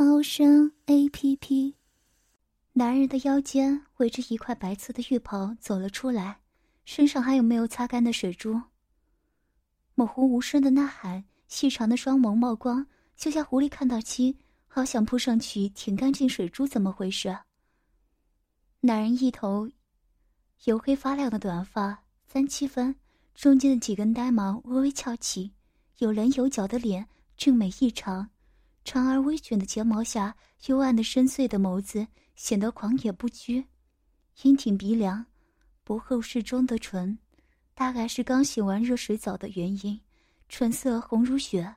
猫声 A P P。男人的腰间围着一块白色的浴袍走了出来，身上还有没有擦干的水珠。模糊无声的呐喊，细长的双眸冒光，就像狐狸看到鸡，好想扑上去舔干净水珠。怎么回事？男人一头黝黑发亮的短发三七分，中间的几根呆毛微微翘起。有棱有角的脸俊美异常，长而微卷的睫毛下，幽暗的深邃的眸子显得狂野不拘。英挺鼻梁，薄厚适中的唇，大概是刚洗完热水澡的原因，唇色红如血。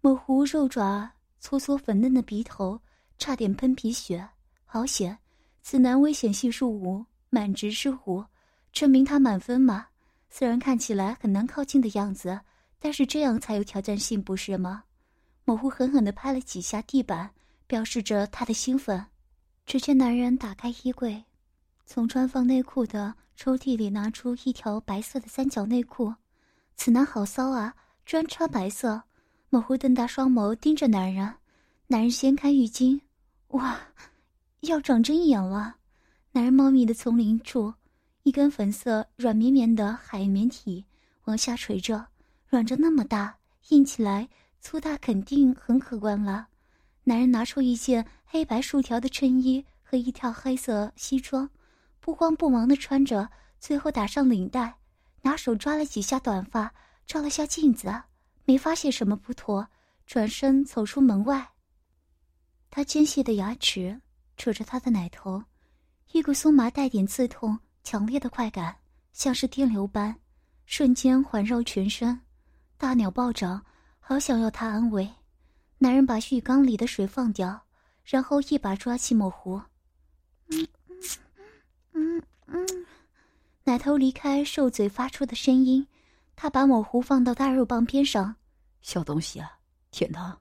模糊肉爪搓搓粉嫩的鼻头，差点喷鼻血。好险，此男危险系数五，满值是五，证明他满分嘛。虽然看起来很难靠近的样子。但是这样才有挑战性，不是吗？模糊狠狠地拍了几下地板，表示着他的兴奋。只见男人打开衣柜，从穿放内裤的抽屉里拿出一条白色的三角内裤。此男好骚啊，居然穿白色！模糊瞪大双眸盯着男人。男人掀开浴巾，哇，要长针眼了！男人茂密的丛林处，一根粉色软绵绵的海绵体往下垂着。软着那么大，硬起来粗大，肯定很可观了。男人拿出一件黑白竖条的衬衣和一条黑色西装，不慌不忙地穿着，最后打上领带，拿手抓了几下短发，照了下镜子，没发现什么不妥，转身走出门外。他尖细的牙齿扯着他的奶头，一股酥麻带点刺痛、强烈的快感，像是电流般，瞬间环绕全身。大鸟暴涨，好想要他安慰。男人把浴缸里的水放掉，然后一把抓起某狐。嗯嗯嗯嗯，奶头离开兽嘴发出的声音。他把某狐放到大肉棒边上。小东西啊，舔它。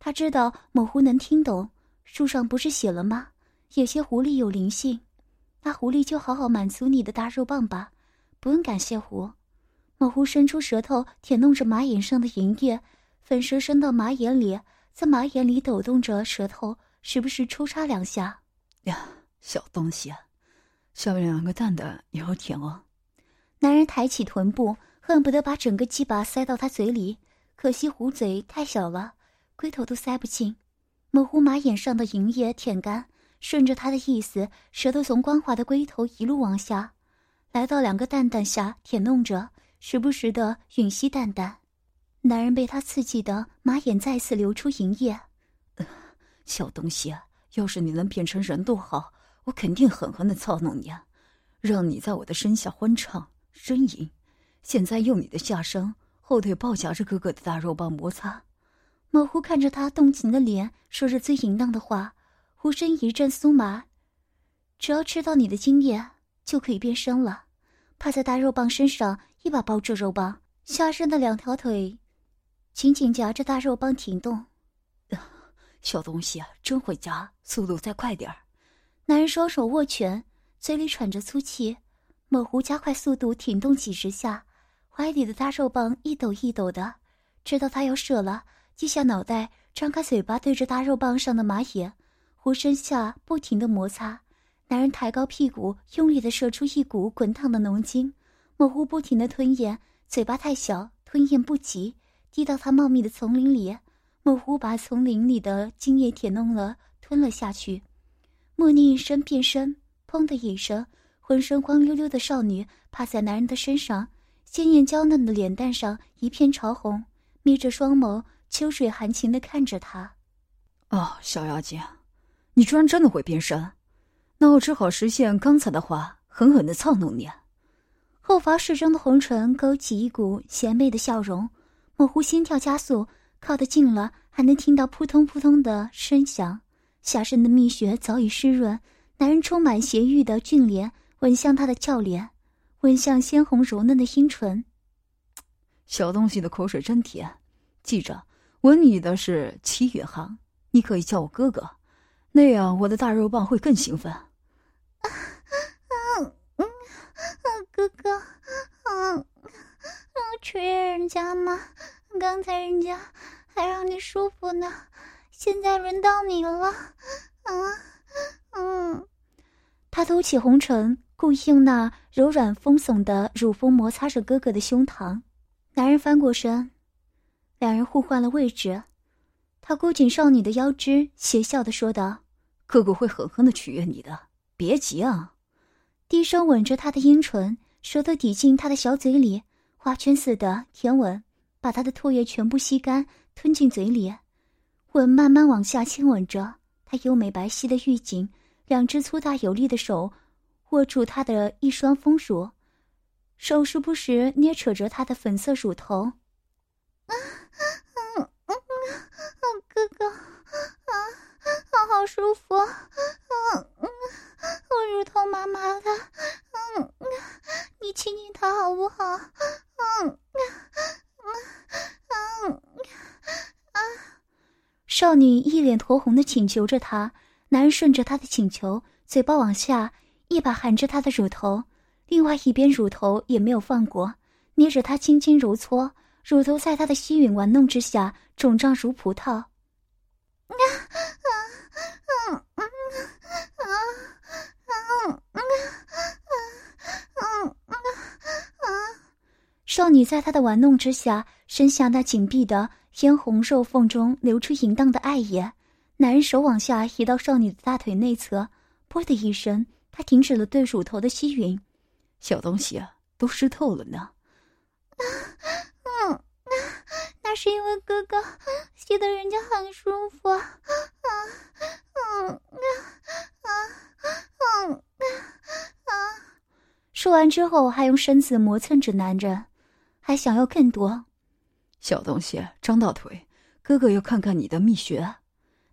他知道某狐能听懂。树上不是写了吗？有些狐狸有灵性。那狐狸就好好满足你的大肉棒吧，不用感谢狐。模糊伸出舌头舔弄着马眼上的银液，粉舌伸到马眼里，在马眼里抖动着舌头，时不时抽插两下。呀，小东西啊，下面两个蛋蛋也要舔哦。男人抬起臀部，恨不得把整个鸡巴塞到他嘴里，可惜壶嘴太小了，龟头都塞不进。模糊马眼上的银液舔干，顺着他的意思，舌头从光滑的龟头一路往下，来到两个蛋蛋下舔弄着。时不时的吮吸蛋蛋，男人被他刺激的马眼再次流出银液。小东西，要是你能变成人多好，我肯定狠狠的操弄你，让你在我的身下欢畅呻吟。现在用你的下身后腿抱夹着哥哥的大肉棒摩擦。模糊看着他动情的脸，说着最淫荡的话，浑身一阵酥麻。只要吃到你的精液，就可以变身了。趴在大肉棒身上。一把抱住肉棒，下身的两条腿紧紧夹着大肉棒挺动。小东西啊，真会夹，速度再快点儿。男人双手握拳，嘴里喘着粗气，模糊加快速度挺动几十下，怀里的大肉棒一抖一抖的。知道他要射了，低下脑袋，张开嘴巴对着大肉棒上的马眼，壶身下不停的摩擦。男人抬高屁股，用力的射出一股滚烫的浓精。模糊不停的吞咽，嘴巴太小，吞咽不及，滴到他茂密的丛林里。模糊把丛林里的精液舔弄了，吞了下去。默念一声变身，砰的一声，浑身光溜溜的少女趴在男人的身上，鲜艳娇嫩的脸蛋上一片潮红，眯着双眸，秋水含情的看着他。哦，小妖精，你居然真的会变身？那我只好实现刚才的话，狠狠的操弄你。后发适中的红唇勾起一股邪魅的笑容，模糊心跳加速，靠得近了还能听到扑通扑通的声响。下身的蜜穴早已湿润，男人充满邪欲的俊脸吻向她的俏脸，吻向鲜红柔嫩的阴唇。小东西的口水真甜，记着，吻你的是齐宇航，你可以叫我哥哥，那样我的大肉棒会更兴奋。嗯嗯，哥哥，嗯，取悦人家吗？刚才人家还让你舒服呢，现在轮到你了。嗯嗯，他勾起红唇，故意用那柔软丰耸的乳峰摩擦着哥哥的胸膛。男人翻过身，两人互换了位置。他勾紧少女的腰肢，邪笑的说道：“哥哥会狠狠的取悦你的，别急啊。”低声吻着她的阴唇，舌头抵进他的小嘴里，花圈似的舔吻，把他的唾液全部吸干，吞进嘴里。吻慢慢往下亲吻着他优美白皙的玉颈，两只粗大有力的手握住他的一双丰乳。手时不时捏扯着她的粉色乳头，啊，嗯嗯嗯，哥哥，啊，好好舒服，嗯嗯，我乳头麻麻的，好不好？嗯嗯啊！少女一脸酡红的请求着他，男人顺着她的请求，嘴巴往下一把含着她的乳头。另外一边乳头也没有放过，捏着她轻轻揉搓，乳头在她的吸吮玩弄之下肿胀如葡萄。少女在他的玩弄之下，伸下那紧闭的嫣红肉缝中流出淫荡的爱液。男人手往下移到少女的大腿内侧，啵的一声，他停止了对乳头的吸吮。小东西啊，都湿透了呢。嗯，那是因为哥哥吸得人家很舒服。啊嗯啊啊嗯啊！说完之后，还用身子磨蹭着男人，还想要更多。小东西，张大腿，哥哥要看看你的蜜穴。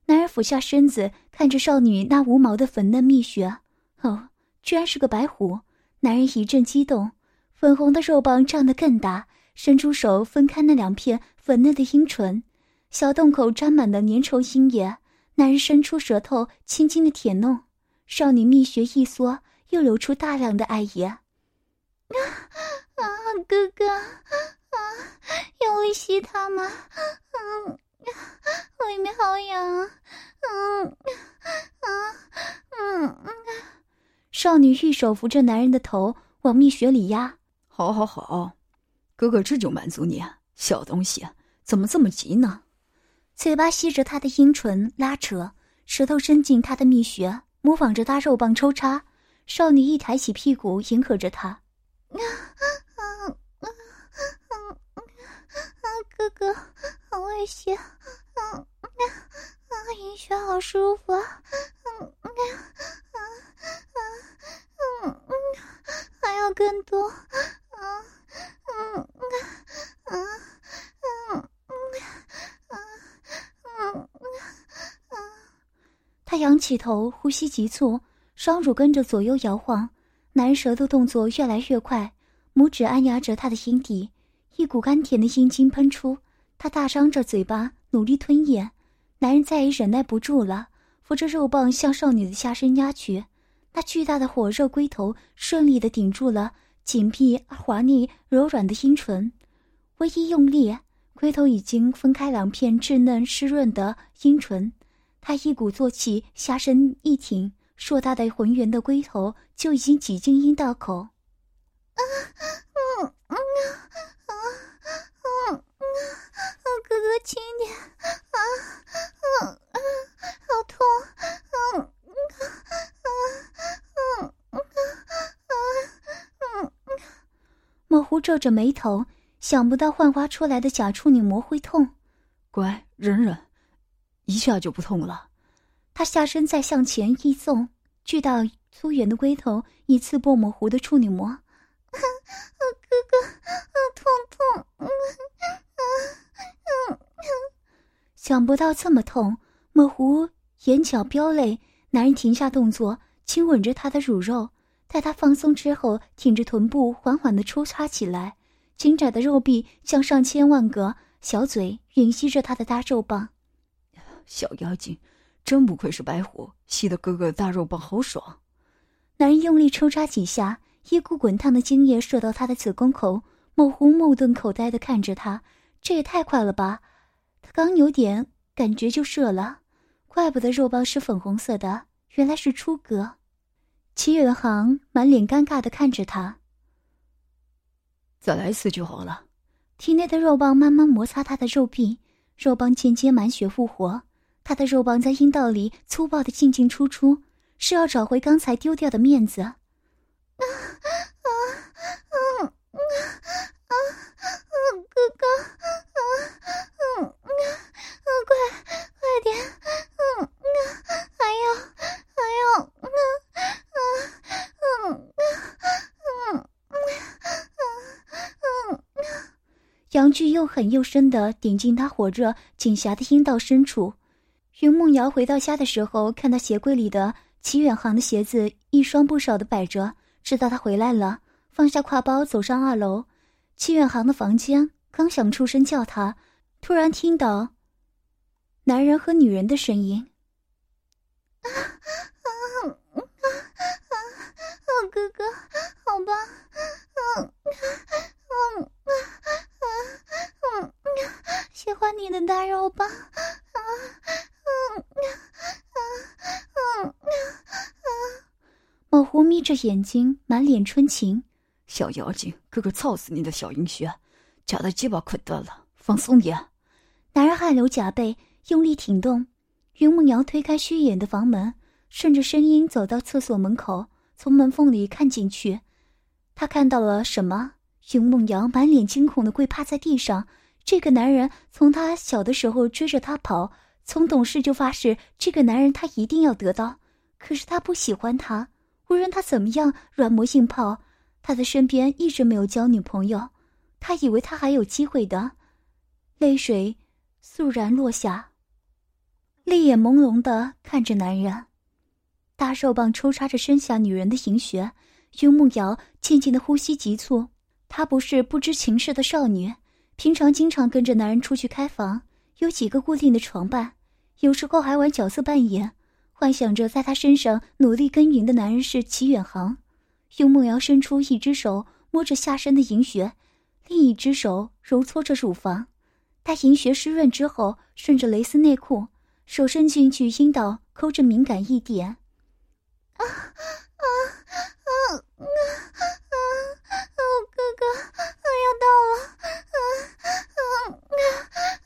男人俯下身子，看着少女那无毛的粉嫩蜜穴，哦，居然是个白狐。男人一阵激动，粉红的肉棒胀得更大，伸出手分开那两片粉嫩的阴唇，小洞口沾满了粘稠阴液。男人伸出舌头轻轻的舔弄，少女蜜穴一缩，又流出大量的爱液。啊啊，哥哥，啊，用力吸他吗？嗯，里面好痒啊，嗯，啊，嗯嗯。少女一手扶着男人的头往蜜穴里压，好好好，哥哥这就满足你。小东西怎么这么急呢？嘴巴吸着他的阴唇拉扯，舌头伸进他的蜜穴，模仿着他肉棒抽插。少女一抬起屁股迎合着他！啊啊啊啊哥哥好危险啊啊啊银雪好舒服啊啊啊啊啊啊还要更多啊嗯啊啊啊啊啊啊他仰起头呼吸急促双乳跟着左右摇晃男人舌头动作越来越快，拇指按压着他的阴蒂，一股甘甜的阴茎喷出，他大张着嘴巴努力吞咽，男人再也忍耐不住了，扶着肉棒向少女的下身压去。那巨大的火热龟头顺利的顶住了紧闭而滑腻柔软的阴唇，微一用力，龟头已经分开两片稚嫩湿润的阴唇。他一鼓作气，下身一挺，硕大的浑圆的龟头就已经挤进阴道口。啊，嗯嗯啊啊啊啊！哥哥轻点，啊啊啊！好痛，嗯嗯。模糊皱着眉头，想不到幻化出来的假处女膜会痛。乖，忍忍，一下就不痛了。他下身再向前一纵，巨大粗圆的龟头一刺破模糊的处女膜。哥哥，痛痛！想不到这么痛，模糊眼角飙泪。男人停下动作，亲吻着她的乳肉，待她放松之后，挺着臀部缓缓地抽插起来，紧窄的肉臂像上千万个小嘴吮吸着她的大肉棒。小妖精，真不愧是白虎，吸得哥哥大肉棒好爽。男人用力抽插几下，一股滚烫的精液射到他的子宫口。某狐目瞪口呆的看着他，这也太快了吧！他刚有点感觉就射了。怪不得肉棒是粉红色的，原来是出格。齐远航满脸尴尬的看着他。再来一次就好了。体内的肉棒慢慢摩擦他的肉壁，肉棒渐渐满血复活。他的肉棒在阴道里粗暴的进进出出，是要找回刚才丢掉的面子。啊啊啊啊啊！哥哥，啊嗯啊快快点！啊啊！还有还有，啊啊啊啊啊啊啊！杨巨又狠又深的顶进他火热紧狭的阴道深处。云梦瑶回到家的时候，看到鞋柜里的齐远航的鞋子一双不少的摆着，知道他回来了，放下挎包走上二楼。齐远航的房间，刚想出声叫他，突然听到男人和女人的声音：“啊啊啊啊啊！哥哥，好吧，嗯嗯嗯。”嗯，喜欢你的大肉棒，啊，嗯，啊，嗯，啊，某狐眯着眼睛，满脸春情。小妖精，哥哥操死你的小阴穴，假的鸡巴快断了，放松点。男人汗流浃背，用力挺动。云梦瑶推开虚掩的房门，顺着声音走到厕所门口，从门缝里看进去，他看到了什么？云梦瑶满脸惊恐的跪趴在地上。这个男人从他小的时候追着他跑，从懂事就发誓这个男人他一定要得到。可是他不喜欢他，无论他怎么样软磨硬泡，他的身边一直没有交女朋友。他以为他还有机会的，泪水肃然落下，泪眼朦胧的看着男人，大肉棒抽插着身下女人的银穴。云梦瑶渐渐的呼吸急促。她不是不知情事的少女，平常经常跟着男人出去开房，有几个固定的床伴，有时候还玩角色扮演，幻想着在他身上努力耕耘的男人是齐远航。用梦瑶伸出一只手摸着下身的银穴，另一只手揉搓着乳房。待银穴湿润之后，顺着蕾丝内裤，手伸进去阴道抠着敏感一点。啊啊啊啊啊！哥哥，我要到了！啊啊啊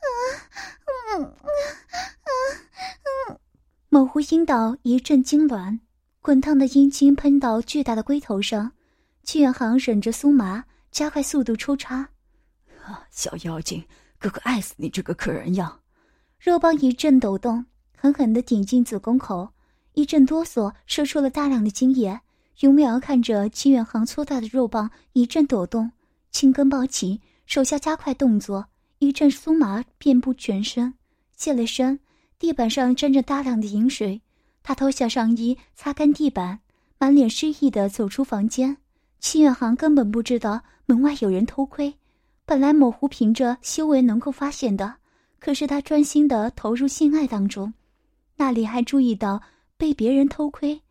啊啊啊啊！某湖阴道一阵痉挛，滚烫的阴茎喷到巨大的龟头上。戚远航忍着酥麻，加快速度抽插。啊，小妖精，哥哥爱死你这个可人样！肉棒一阵抖动，狠狠地顶进子宫口，一阵哆嗦，射出了大量的精液。永淼看着齐远航粗大的肉棒一阵抖动，青根暴起，手下加快动作，一阵酥麻遍布全身。现了身，地板上沾着大量的饮水，他脱下上衣擦干地板，满脸失意的走出房间。戚远航根本不知道门外有人偷窥，本来模糊凭着修为能够发现的，可是他专心的投入性爱当中，那里还注意到被别人偷窥。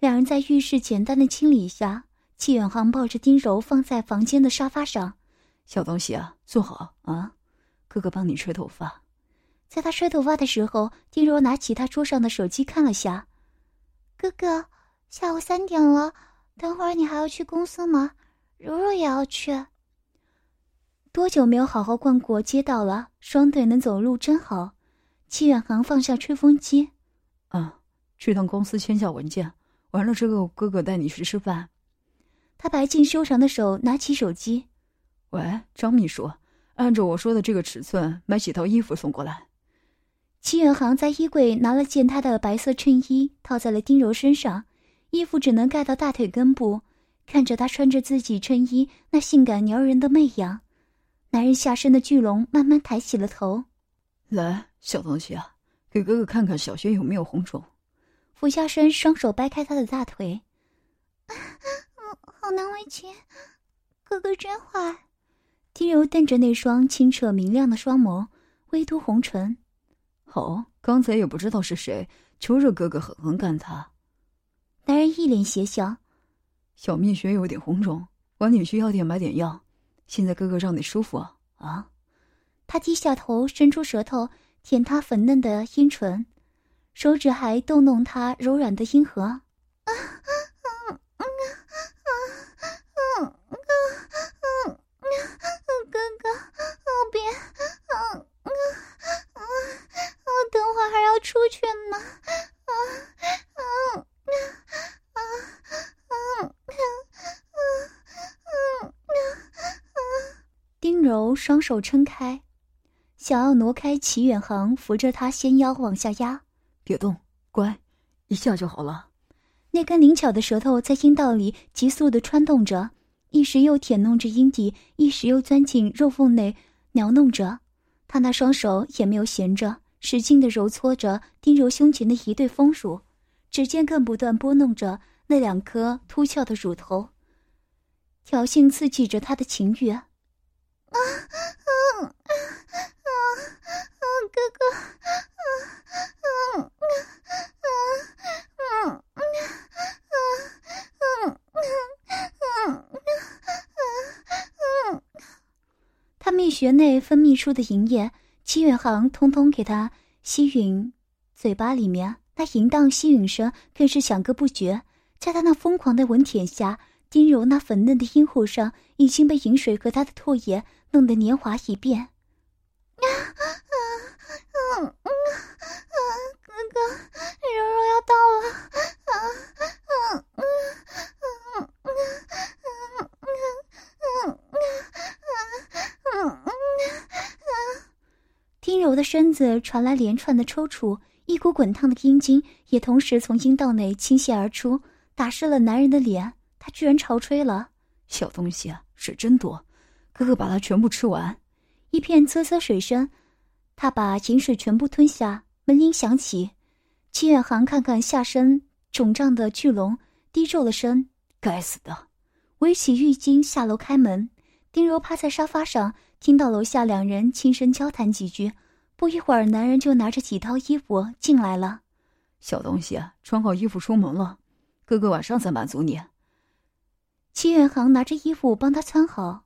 两人在浴室简单的清理一下，戚远航抱着丁柔放在房间的沙发上。小东西啊，坐好啊，哥哥帮你吹头发。在他吹头发的时候，丁柔拿起他桌上的手机看了下。哥哥，下午三点了，等会儿你还要去公司吗？柔柔也要去。多久没有好好逛过街道了？双腿能走路真好。戚远航放下吹风机，啊，去趟公司签下文件。完了之后，哥哥带你去吃饭。他白净修长的手拿起手机：“喂，张秘书，按照我说的这个尺寸买几套衣服送过来。”齐远航在衣柜拿了件他的白色衬衣，套在了丁柔身上。衣服只能盖到大腿根部。看着他穿着自己衬衣那性感撩人的媚样，男人下身的巨龙慢慢抬起了头。来，小东西啊，给哥哥看看小穴有没有红肿。俯下身，双手掰开他的大腿。好难为情，哥哥真坏。丁柔瞪着那双清澈明亮的双眸，微嘟红唇。好，刚才也不知道是谁，求着哥哥狠狠干他。男人一脸邪笑。小蜜穴有点红肿，晚点去药店买点药。现在哥哥让你舒服啊啊！他低下头，伸出舌头舔他粉嫩的阴唇，手指还逗弄他柔软的阴核。手撑开，想要挪开齐远航，扶着他纤腰往下压。别动，乖，一下就好了。那根灵巧的舌头在阴道里急速的穿动着，一时又舔弄着阴蒂，一时又钻进肉缝内挠弄着。他那双手也没有闲着，使劲的揉搓着丁柔胸前的一对丰乳，指尖更不断拨弄着那两颗凸翘的乳头，挑衅刺激着他的情欲。哥哥，他蜜穴内分泌出的银液，戚远航通通给他吸吮嘴巴里面，那淫荡吸吮声更是响个不绝。在他那疯狂的吻舔下，丁柔那粉嫩的阴户上已经被饮水和他的唾液。弄得年华一变，啊啊啊啊啊！哥哥，柔柔要到了，啊啊啊啊啊啊啊啊啊啊！丁柔的身子传来连串的抽搐，一股滚烫的阴茎也同时从阴道内倾泻而出，打湿了男人的脸。他居然潮吹了，小东西啊，水真多。哥哥把它全部吃完，一片啧啧水声，他把井水全部吞下。门铃响起，齐远航看看下身肿胀的巨龙，低皱了声：“该死的！”围起浴巾下楼开门。丁柔趴在沙发上，听到楼下两人轻声交谈几句。不一会儿，男人就拿着几套衣服进来了。小东西，穿好衣服出门了，哥哥晚上再满足你。齐远航拿着衣服帮他穿好。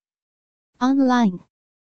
Online